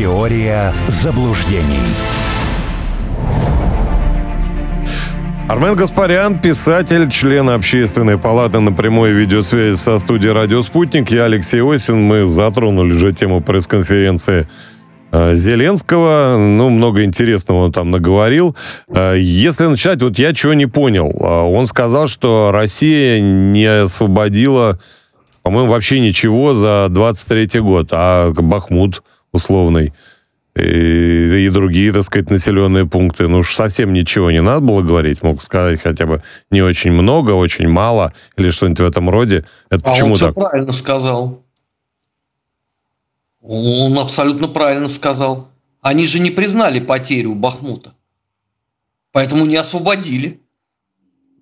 Теория заблуждений. Армен Гаспарян, писатель, член общественной палаты на прямой видеосвязи со студией «Радио Спутник». Я Алексей Осин. Мы затронули уже тему пресс-конференции э, Зеленского. Ну, много интересного он там наговорил. Э, если начать, вот я чего не понял. Э, он сказал, что Россия не освободила, по-моему, вообще ничего за 23 год, а Бахмут условный – и, и другие, так сказать, населенные пункты. Ну уж совсем ничего не надо было говорить. Мог сказать хотя бы не очень много, очень мало или что-нибудь в этом роде. Это а почему он так? правильно сказал. Он абсолютно правильно сказал. Они же не признали потерю Бахмута. Поэтому не освободили.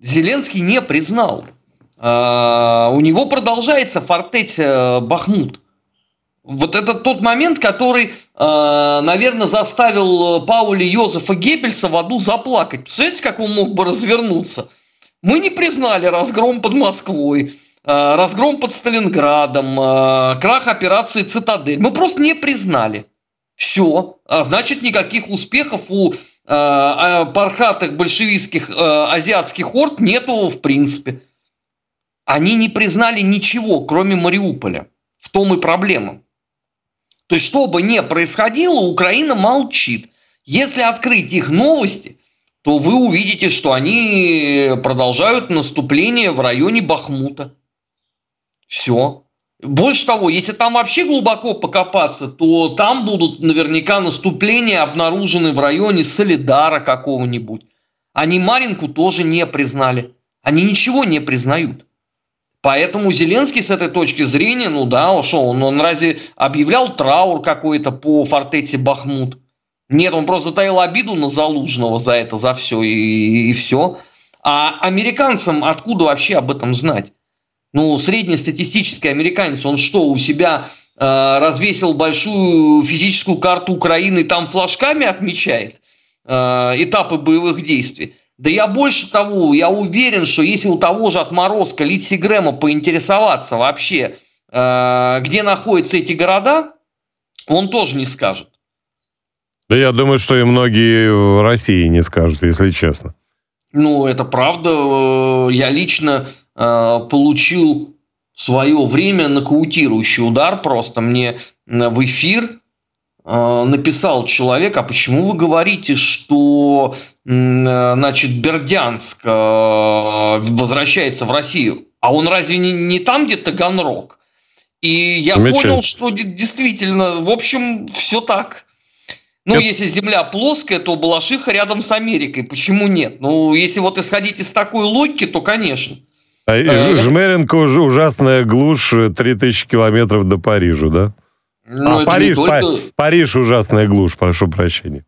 Зеленский не признал. А, у него продолжается фортеть э, Бахмут. Вот это тот момент, который, э, наверное, заставил Пауля Йозефа Геббельса в аду заплакать. Представляете, как он мог бы развернуться? Мы не признали разгром под Москвой, э, разгром под Сталинградом, э, крах операции «Цитадель». Мы просто не признали. Все. А значит, никаких успехов у пархатых большевистских азиатских орд нету в принципе. Они не признали ничего, кроме Мариуполя. В том и проблема. То есть, что бы ни происходило, Украина молчит. Если открыть их новости, то вы увидите, что они продолжают наступление в районе Бахмута. Все. Больше того, если там вообще глубоко покопаться, то там будут наверняка наступления обнаружены в районе Солидара какого-нибудь. Они Маринку тоже не признали. Они ничего не признают. Поэтому Зеленский с этой точки зрения, ну да, что он, он разве объявлял траур какой-то по фортете Бахмут? Нет, он просто затаил обиду на Залужного за это, за все и, и все. А американцам откуда вообще об этом знать? Ну, среднестатистический американец, он что, у себя э, развесил большую физическую карту Украины, там флажками отмечает э, этапы боевых действий? Да я больше того, я уверен, что если у того же отморозка Литси Грэма поинтересоваться вообще, э, где находятся эти города, он тоже не скажет. Да я думаю, что и многие в России не скажут, если честно. Ну, это правда. Э, я лично э, получил в свое время нокаутирующий удар просто мне в эфир написал человек, а почему вы говорите, что э, значит, Бердянск э, возвращается в Россию? А он разве не, не там, где Таганрог? И я понял, что действительно, в общем, все так. Ну, Это... если Земля плоская, то Балашиха рядом с Америкой. Почему нет? Ну, если вот исходить из такой логики, то, конечно. А Жмеренко уже ужасная глушь 3000 километров до Парижа, да? Ну, а Париж, только... Париж ужасная глушь, прошу прощения.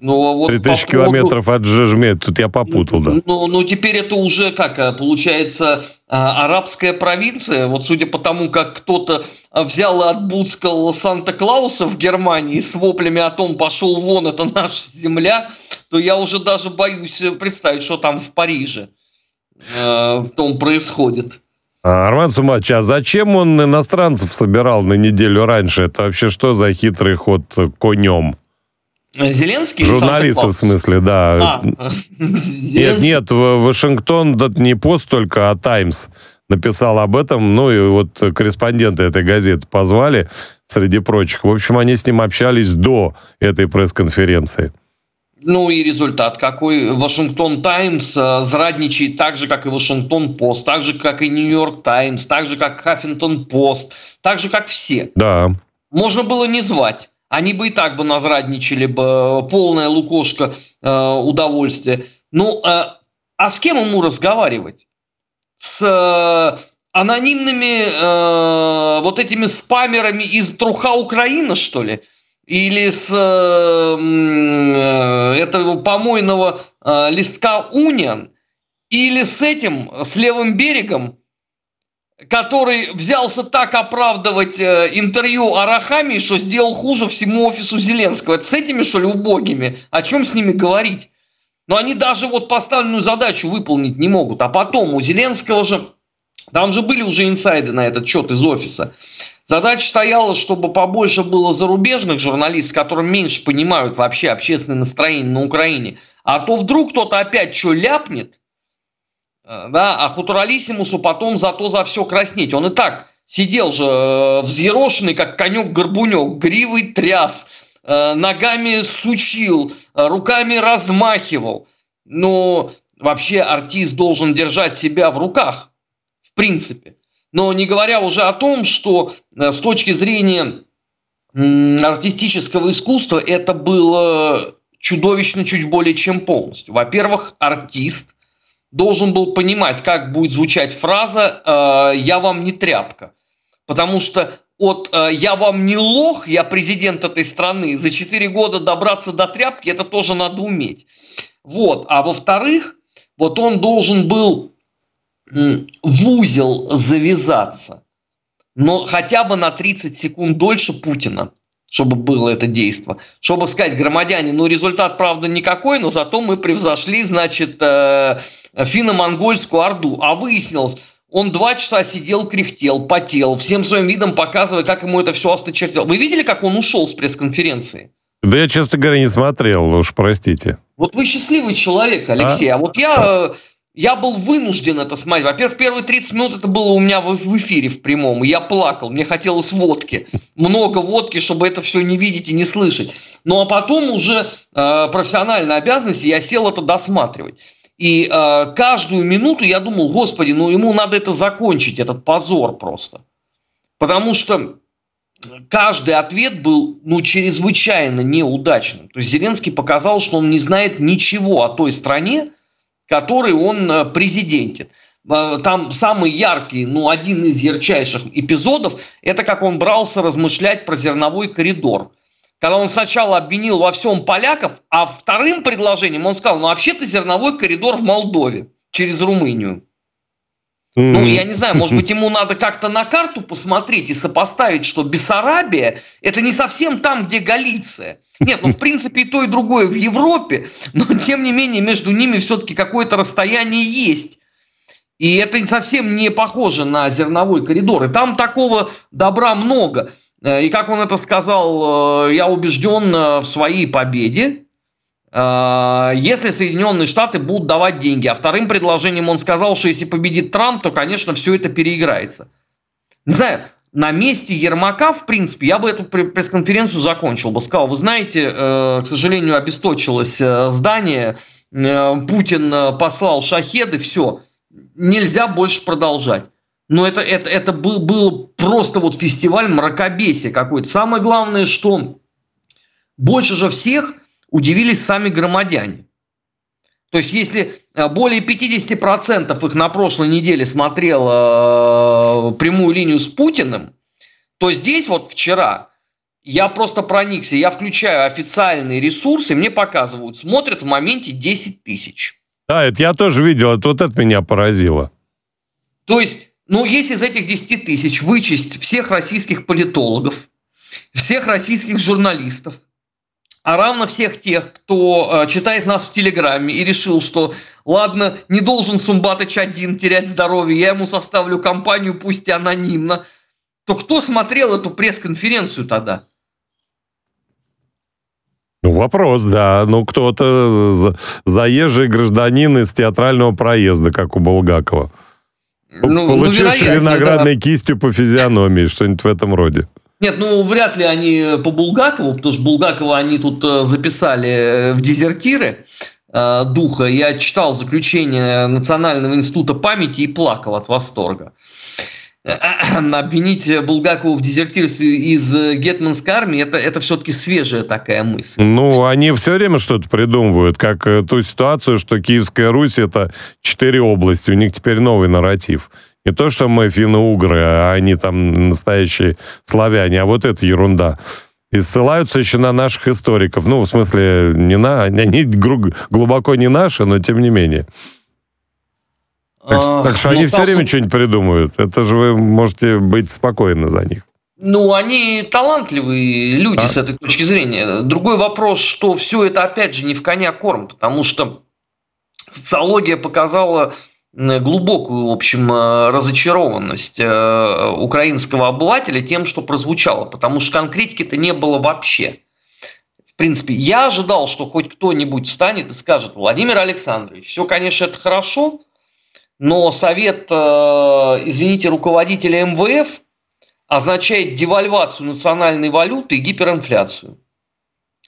Ну, а вот 3000 по километров от Жежме, тут я попутал, да. Ну, ну, теперь это уже как, э, получается, э, арабская провинция. Вот судя по тому, как кто-то взял и отбудскал Санта-Клауса в Германии с воплями о том, пошел вон, это наша земля, то я уже даже боюсь представить, что там в Париже э, том происходит. Арман Сумач, а зачем он иностранцев собирал на неделю раньше? Это вообще что за хитрый ход конем? Зеленский? Журналистов, в смысле, да. А, нет, нет, в Вашингтон не пост только, а Таймс написал об этом. Ну и вот корреспонденты этой газеты позвали, среди прочих. В общем, они с ним общались до этой пресс-конференции. Ну и результат какой? Вашингтон Таймс э, зрадничает так же, как и Вашингтон Пост, так же, как и Нью-Йорк Таймс, так же, как Хаффинтон Пост, так же, как все. Да. Можно было не звать. Они бы и так бы назрадничали бы, полная лукошка э, удовольствия. Ну, э, а с кем ему разговаривать? С э, анонимными э, вот этими спамерами из Труха Украина, что ли? Или с э, этого помойного э, листка Униан, или с этим, с левым берегом, который взялся так оправдывать э, интервью Арахами, что сделал хуже всему офису Зеленского. Это с этими, что ли, убогими? О чем с ними говорить? Но они даже вот поставленную задачу выполнить не могут. А потом у Зеленского же, там же были уже инсайды на этот счет из офиса. Задача стояла, чтобы побольше было зарубежных журналистов, которые меньше понимают вообще общественное настроение на Украине. А то вдруг кто-то опять что ляпнет, э, да, а Хутуралисимусу потом зато за все краснеть. Он и так сидел же э, взъерошенный, как конек-горбунек, гривый тряс, э, ногами сучил, руками размахивал. Но вообще артист должен держать себя в руках, в принципе. Но не говоря уже о том, что э, с точки зрения артистического искусства это было чудовищно чуть более чем полностью. Во-первых, артист должен был понимать, как будет звучать фраза э, «я вам не тряпка». Потому что от э, «я вам не лох, я президент этой страны» за 4 года добраться до тряпки, это тоже надо уметь. Вот. А во-вторых, вот он должен был в узел завязаться, но хотя бы на 30 секунд дольше Путина, чтобы было это действо. Чтобы сказать, громадяне, ну результат, правда, никакой, но зато мы превзошли, значит, э, финно-монгольскую орду. А выяснилось, он два часа сидел, кряхтел, потел, всем своим видом показывая, как ему это все осточертело. Вы видели, как он ушел с пресс-конференции? Да я, честно говоря, не смотрел, уж простите. Вот вы счастливый человек, Алексей. А, а вот я... Я был вынужден это смотреть. Во-первых, первые 30 минут это было у меня в эфире в прямом, и я плакал, мне хотелось водки. Много водки, чтобы это все не видеть и не слышать. Ну а потом уже э, профессиональная обязанность, я сел это досматривать. И э, каждую минуту я думал, господи, ну ему надо это закончить, этот позор просто. Потому что каждый ответ был ну, чрезвычайно неудачным. То есть Зеленский показал, что он не знает ничего о той стране, который он э, президентит. Э, там самый яркий, ну, один из ярчайших эпизодов, это как он брался размышлять про зерновой коридор. Когда он сначала обвинил во всем поляков, а вторым предложением он сказал, ну, вообще-то зерновой коридор в Молдове через Румынию. Mm-hmm. Ну, я не знаю, может быть, ему надо как-то на карту посмотреть и сопоставить, что Бессарабия – это не совсем там, где Галиция. Нет, ну, в принципе, и то, и другое в Европе, но, тем не менее, между ними все-таки какое-то расстояние есть. И это совсем не похоже на зерновой коридор. И там такого добра много. Э, и как он это сказал, э, я убежден э, в своей победе. А, если Соединенные Штаты будут давать деньги. А вторым предложением он сказал, что если победит Трамп, то, конечно, все это переиграется. Не знаю, на месте Ермака, в принципе, я бы эту пресс-конференцию закончил бы. Сказал, вы знаете, э, к сожалению, обесточилось э, здание, э, Путин послал шахеды, все, нельзя больше продолжать. Но это, это, это был, был просто вот фестиваль мракобесия какой-то. Самое главное, что больше же всех – удивились сами громадяне. То есть, если э, более 50% их на прошлой неделе смотрело э, прямую линию с Путиным, то здесь вот вчера я просто проникся, я включаю официальные ресурсы, мне показывают, смотрят в моменте 10 тысяч. Да, это я тоже видел, это вот это меня поразило. То есть, ну, если из этих 10 тысяч вычесть всех российских политологов, всех российских журналистов, а равно всех тех, кто э, читает нас в Телеграме и решил, что ладно, не должен Сумбатыч один терять здоровье, я ему составлю компанию, пусть и анонимно, то кто смотрел эту пресс-конференцию тогда? Ну, вопрос, да. Ну, кто-то заезжий гражданин из театрального проезда, как у Булгакова. Ну, Получивший ну, виноградной да. кистью по физиономии, что-нибудь в этом роде. Нет, ну вряд ли они по Булгакову, потому что Булгакова они тут э, записали э, в дезертиры э, духа. Я читал заключение Национального института памяти и плакал от восторга. Обвинить Булгакову в дезертирстве из гетманской армии это, это все-таки свежая такая мысль. Ну, они все время что-то придумывают, как ту ситуацию, что Киевская Русь это четыре области, у них теперь новый нарратив. Не то, что мы финно-угры, а они там настоящие славяне, а вот это ерунда. И ссылаются еще на наших историков. Ну, в смысле, не на, они глубоко не наши, но тем не менее. Так, а, так что ну, они все время что-нибудь придумывают. Это же вы можете быть спокойны за них. Ну, они талантливые люди а? с этой точки зрения. Другой вопрос, что все это, опять же, не в коня корм, потому что социология показала глубокую, в общем, разочарованность украинского обывателя тем, что прозвучало, потому что конкретики-то не было вообще. В принципе, я ожидал, что хоть кто-нибудь встанет и скажет, Владимир Александрович, все, конечно, это хорошо, но совет, извините, руководителя МВФ означает девальвацию национальной валюты и гиперинфляцию.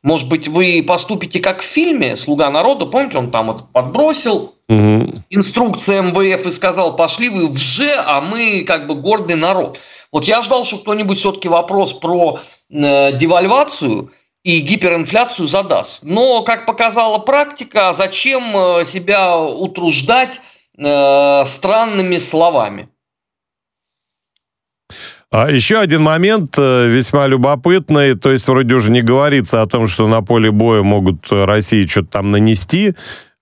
Может быть, вы поступите как в фильме «Слуга народа», помните, он там это подбросил, угу. инструкция МВФ и сказал, пошли вы в Ж, а мы как бы гордый народ. Вот я ждал, что кто-нибудь все-таки вопрос про э, девальвацию и гиперинфляцию задаст. Но, как показала практика, зачем э, себя утруждать э, странными словами? А еще один момент э, весьма любопытный, то есть вроде уже не говорится о том, что на поле боя могут России что-то там нанести,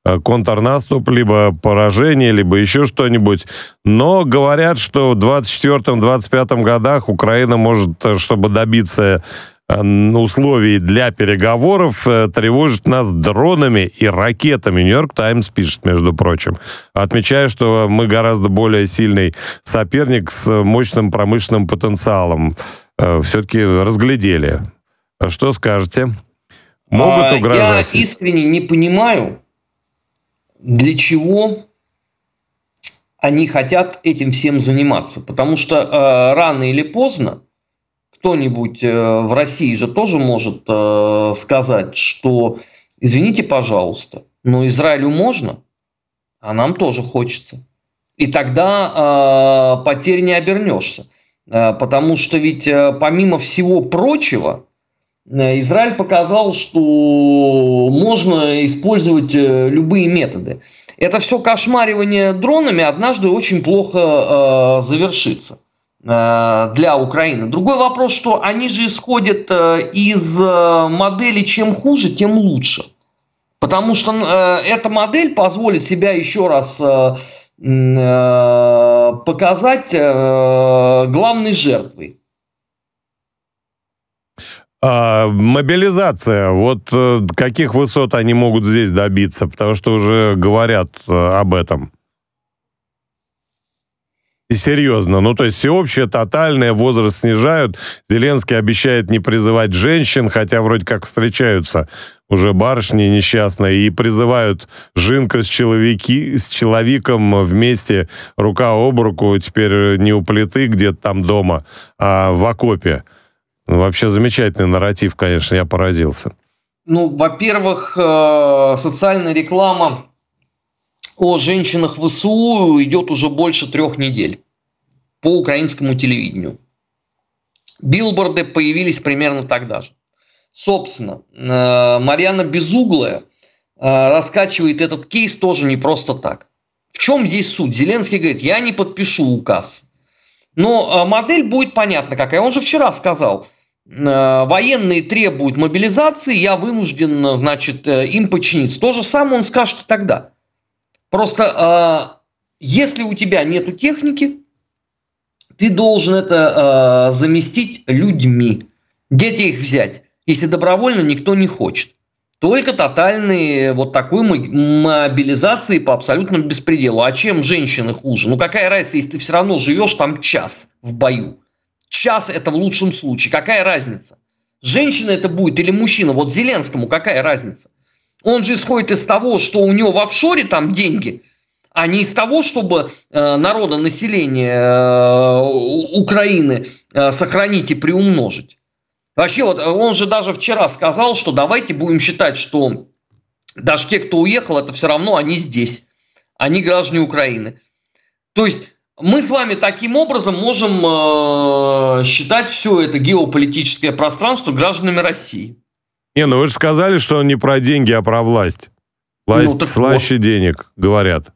э, контрнаступ, либо поражение, либо еще что-нибудь. Но говорят, что в 24-25 годах Украина может, э, чтобы добиться условий для переговоров э, тревожит нас дронами и ракетами. Нью-Йорк Таймс пишет, между прочим, отмечая, что мы гораздо более сильный соперник с мощным промышленным потенциалом. Э, Все-таки разглядели. Что скажете? Могут а, угрожать? Я искренне не понимаю, для чего они хотят этим всем заниматься. Потому что э, рано или поздно кто-нибудь э, в России же тоже может э, сказать, что извините, пожалуйста, но Израилю можно, а нам тоже хочется. И тогда э, потерь не обернешься. Потому что ведь помимо всего прочего, Израиль показал, что можно использовать любые методы. Это все кошмаривание дронами однажды очень плохо завершится. Э, для Украины. Другой вопрос, что они же исходят э, из э, модели чем хуже, тем лучше. Потому что эта модель позволит себя еще раз показать главной жертвой. А, мобилизация. Вот каких высот они могут здесь добиться? Потому что уже говорят об этом. Серьезно. Ну, то есть всеобщее, тотальное, возраст снижают. Зеленский обещает не призывать женщин, хотя вроде как встречаются уже барышни несчастные и призывают Жинка с, человеки, с человеком вместе рука об руку, теперь не у плиты где-то там дома, а в окопе. Ну, вообще замечательный нарратив, конечно, я поразился. Ну, во-первых, э, социальная реклама о женщинах в ВСУ идет уже больше трех недель по украинскому телевидению. Билборды появились примерно тогда же. Собственно, э, Марьяна Безуглая э, раскачивает этот кейс тоже не просто так. В чем здесь суть? Зеленский говорит, я не подпишу указ. Но э, модель будет понятна какая. Он же вчера сказал, военные требуют мобилизации, я вынужден, значит, им подчиниться. То же самое он скажет тогда. Просто если у тебя нет техники, ты должен это э, заместить людьми. Где тебе их взять, если добровольно никто не хочет? Только тотальной вот такой мобилизации по абсолютному беспределу. А чем женщины хуже? Ну какая разница, если ты все равно живешь там час в бою? Час это в лучшем случае. Какая разница? Женщина это будет или мужчина? Вот Зеленскому какая разница? Он же исходит из того, что у него в офшоре там деньги – а не из того, чтобы э, народа, население э, Украины э, сохранить и приумножить. Вообще, вот он же даже вчера сказал, что давайте будем считать, что даже те, кто уехал, это все равно они здесь. Они граждане Украины. То есть мы с вами таким образом можем э, считать все это геополитическое пространство гражданами России. Не, ну вы же сказали, что он не про деньги, а про власть. Власть ну, слаще вот. денег, говорят.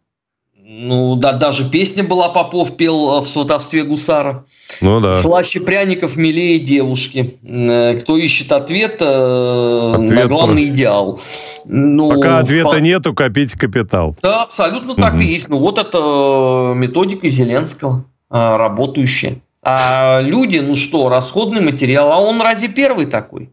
Ну, да, даже песня была, Попов пел э, в сватовстве гусара. Ну да. Слаще пряников, милее девушки. Э, кто ищет ответ, э, ответ на главный про... идеал. Ну, Пока ответа по... нету, копите капитал. Да, абсолютно угу. так и есть. Ну, вот это методика Зеленского, работающая. А люди, ну что, расходный материал, а он разве первый такой?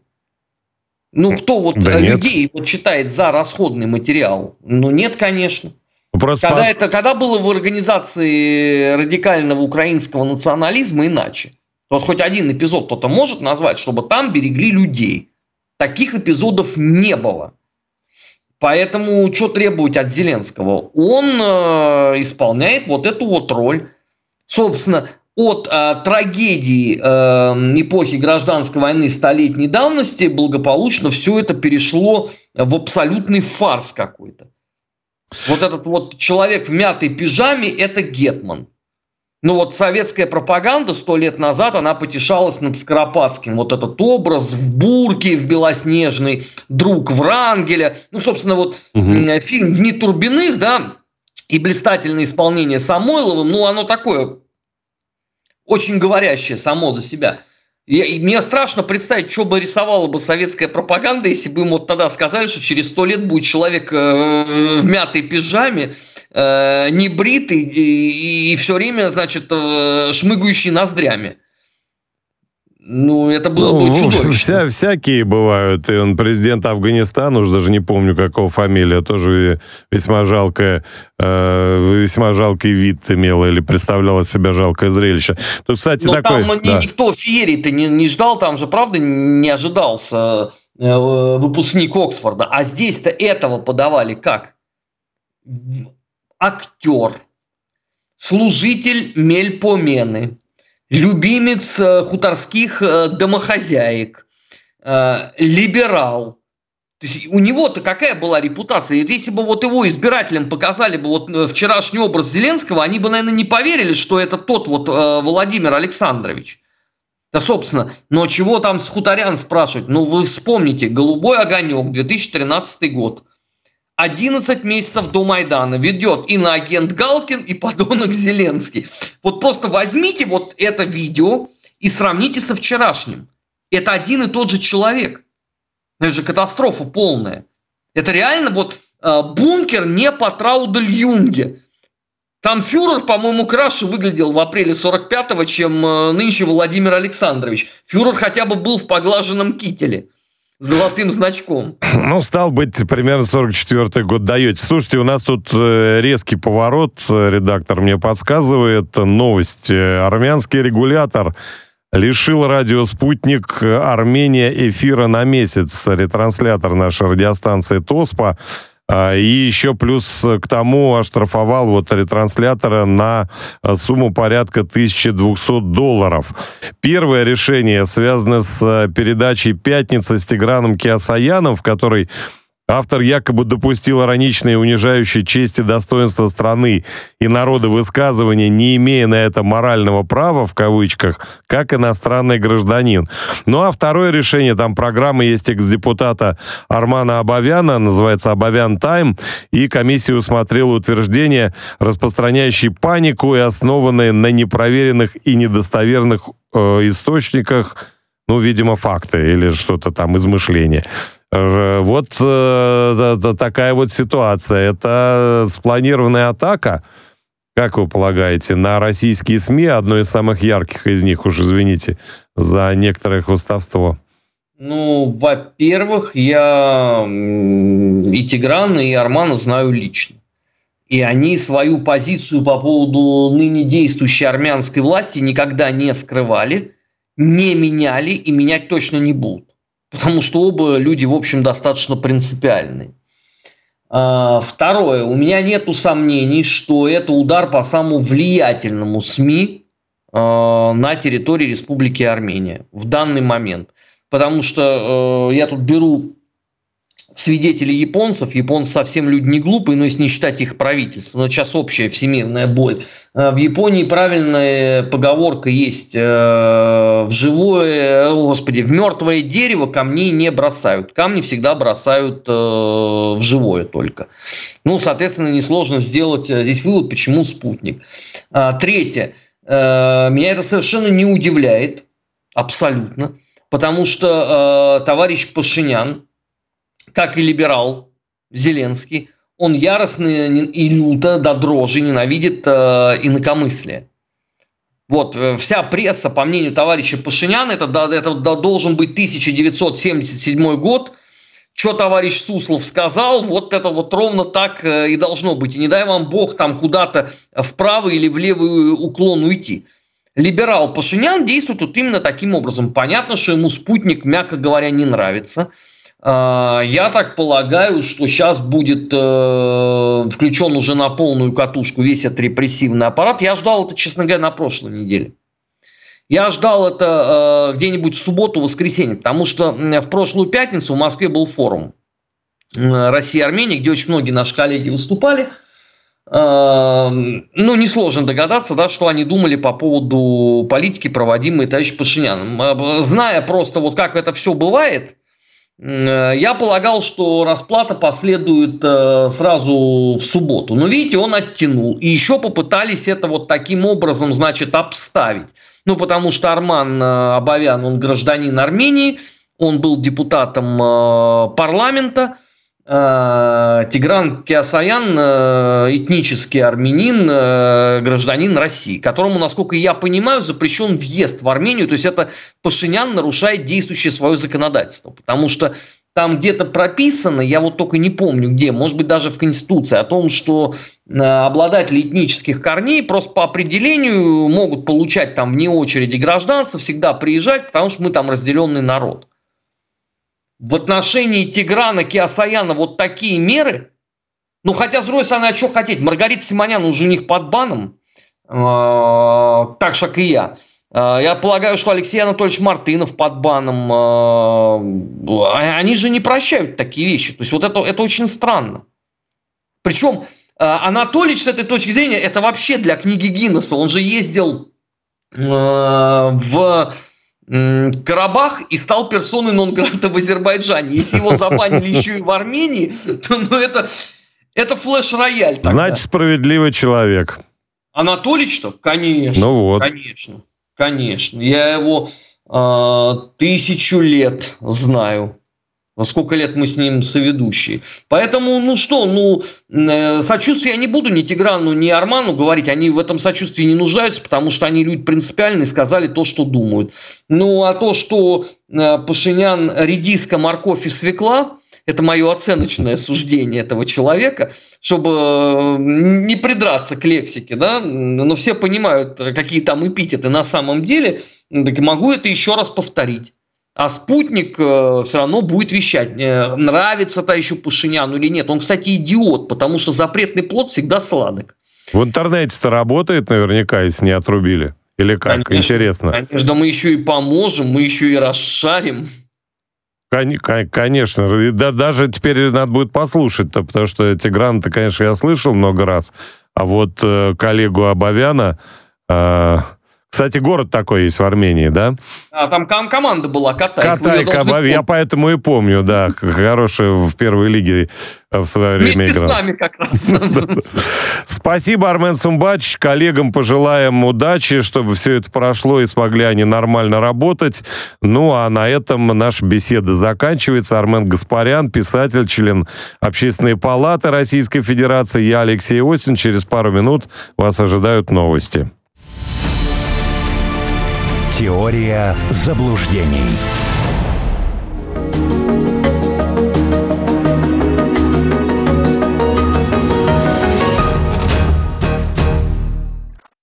Ну, кто вот да людей вот читает за расходный материал? Ну, нет, конечно. Просто когда, это, когда было в организации радикального украинского национализма иначе? Вот хоть один эпизод кто-то может назвать, чтобы там берегли людей. Таких эпизодов не было. Поэтому что требовать от Зеленского? Он э, исполняет вот эту вот роль. Собственно, от э, трагедии э, эпохи гражданской войны столетней давности благополучно все это перешло в абсолютный фарс какой-то. Вот этот вот человек в мятой пижаме – это Гетман. Ну вот советская пропаганда сто лет назад, она потешалась над Скоропадским. Вот этот образ в бурке, в белоснежный, друг Врангеля. Ну, собственно, вот угу. фильм «Дни Турбиных», да, и блистательное исполнение Самойловым, ну, оно такое очень говорящее само за себя. Я, мне страшно представить, что бы рисовала бы советская пропаганда, если бы им вот тогда сказали, что через сто лет будет человек э, в мятой пижаме, э, небритый и, и все время, значит, э, шмыгающий ноздрями. Ну, это было ну, бы чудовищно. Вся, всякие бывают. И он президент Афганистана, уж даже не помню, какого фамилия, тоже весьма жалкая, э, весьма жалкий вид имела или представляла себя жалкое зрелище. Тут, кстати, Но такой... там да. никто феерии-то не, не ждал, там же, правда, не ожидался э, выпускник Оксфорда. А здесь-то этого подавали как? Актер, служитель Мельпомены, любимец э, хуторских э, домохозяек, э, либерал. То есть у него-то какая была репутация? Если бы вот его избирателям показали бы вот вчерашний образ Зеленского, они бы, наверное, не поверили, что это тот вот Владимир Александрович. Да, собственно, но чего там с хуторян спрашивать? Ну, вы вспомните, «Голубой огонек», 2013 год – 11 месяцев до Майдана ведет иноагент Галкин и подонок Зеленский. Вот просто возьмите вот это видео и сравните со вчерашним. Это один и тот же человек. Это же катастрофа полная. Это реально вот э, бункер не по Траудель-Юнге. Там фюрер, по-моему, краше выглядел в апреле 45-го, чем э, нынче Владимир Александрович. Фюрер хотя бы был в поглаженном кителе золотым значком. Ну, стал быть, примерно 44-й год даете. Слушайте, у нас тут э, резкий поворот, редактор мне подсказывает. Новость. Армянский регулятор лишил радио «Спутник» Армения эфира на месяц. Ретранслятор нашей радиостанции «Тоспа» и еще плюс к тому оштрафовал вот ретранслятора на а, сумму порядка 1200 долларов. Первое решение связано с а, передачей «Пятница» с Тиграном Киасаяном, в которой Автор якобы допустил ироничные унижающие честь и достоинство страны и народа высказывания, не имея на это морального права, в кавычках, как иностранный гражданин. Ну а второе решение, там программа есть экс-депутата Армана Абавяна, называется «Абавян Тайм», и комиссия усмотрела утверждение, распространяющие панику и основанные на непроверенных и недостоверных э, источниках, ну, видимо, факты или что-то там, измышления. Э, вот э, такая вот ситуация. Это спланированная атака, как вы полагаете, на российские СМИ, одно из самых ярких из них, уж извините, за некоторое хвостовство? Ну, во-первых, я и Тиграна, и Армана знаю лично. И они свою позицию по поводу ныне действующей армянской власти никогда не скрывали, не меняли и менять точно не будут потому что оба люди, в общем, достаточно принципиальные. А, второе. У меня нет сомнений, что это удар по самому влиятельному СМИ а, на территории Республики Армения в данный момент. Потому что э, я тут беру свидетели японцев. Японцы совсем люди не глупые, но если не считать их правительство. Но сейчас общая всемирная боль. Э, в Японии правильная поговорка есть. Э, в живое, господи, в мертвое дерево камней не бросают. Камни всегда бросают э, в живое только. Ну, соответственно, несложно сделать здесь вывод, почему спутник. Третье. Меня это совершенно не удивляет. Абсолютно. Потому что товарищ Пашинян, как и либерал Зеленский, он яростно и люто до дрожи ненавидит э, инакомыслие. Вот, э, вся пресса, по мнению товарища Пашиняна, это, это должен быть 1977 год, что товарищ Суслов сказал, вот это вот ровно так э, и должно быть. И не дай вам бог там куда-то в правый или в левый уклон уйти. Либерал Пашинян действует вот именно таким образом. Понятно, что ему спутник, мягко говоря, не нравится. А, я так полагаю, что сейчас будет э, включен уже на полную катушку весь этот репрессивный аппарат. Я ждал это, честно говоря, на прошлой неделе. Я ждал это э, где-нибудь в субботу, воскресенье, потому что в прошлую пятницу в Москве был форум э, России и Армении, где очень многие наши коллеги выступали. Э, ну, несложно догадаться, да, что они думали по поводу политики, проводимой товарищем Пашиняном. Э, зная просто, вот как это все бывает, я полагал, что расплата последует э, сразу в субботу. Но видите, он оттянул. И еще попытались это вот таким образом, значит, обставить. Ну, потому что Арман э, Абавян, он гражданин Армении, он был депутатом э, парламента, э, Тигран Киасаян, этнический армянин, гражданин России, которому, насколько я понимаю, запрещен въезд в Армению. То есть это Пашинян нарушает действующее свое законодательство. Потому что там где-то прописано, я вот только не помню где, может быть даже в Конституции, о том, что э, обладатели этнических корней просто по определению могут получать там вне очереди гражданство, всегда приезжать, потому что мы там разделенный народ. В отношении Тиграна Киасаяна вот такие меры, ну хотя с другой стороны, а что хотеть, Маргарита Симонян уже у них под баном, э, так же, как и я. Э, я полагаю, что Алексей Анатольевич Мартынов под баном, э, они же не прощают такие вещи. То есть вот это, это очень странно. Причем Анатольевич с этой точки зрения, это вообще для книги Гиннесса. Он же ездил в Карабах и стал персоной нон в Азербайджане. Если его забанили еще и в Армении, то ну, это, это флеш-рояль. Значит, справедливый человек. Анатолич-то? Конечно. Ну вот. Конечно. Конечно. Я его э, тысячу лет знаю. Во сколько лет мы с ним соведущие. Поэтому, ну что, ну, э, сочувствие я не буду ни Тиграну, ни Арману говорить. Они в этом сочувствии не нуждаются, потому что они люди принципиальные, сказали то, что думают. Ну, а то, что э, Пашинян редиска, морковь и свекла, это мое оценочное суждение этого человека, чтобы э, не придраться к лексике, да, но все понимают, какие там эпитеты на самом деле, так могу это еще раз повторить. А спутник э, все равно будет вещать, э, нравится товарищу Пашиняну или нет. Он, кстати, идиот, потому что запретный плод всегда сладок. В интернете-то работает наверняка, если не отрубили. Или как? Конечно, Интересно. Конечно, мы еще и поможем, мы еще и расшарим. Конечно, да, даже теперь надо будет послушать-то, потому что эти гранты, конечно, я слышал много раз, а вот э, коллегу Абавяна, э, кстати, город такой есть в Армении, да? А, там ком- команда была, Катайка. Катайка, Абави, я поэтому и помню, да, хорошая в первой лиге э, в свое время Вместе играл. с нами как раз. Спасибо, Армен Сумбач. Коллегам пожелаем удачи, чтобы все это прошло и смогли они нормально работать. Ну, а на этом наша беседа заканчивается. Армен Гаспарян, писатель, член Общественной палаты Российской Федерации. Я Алексей Осин. Через пару минут вас ожидают новости. Теория заблуждений.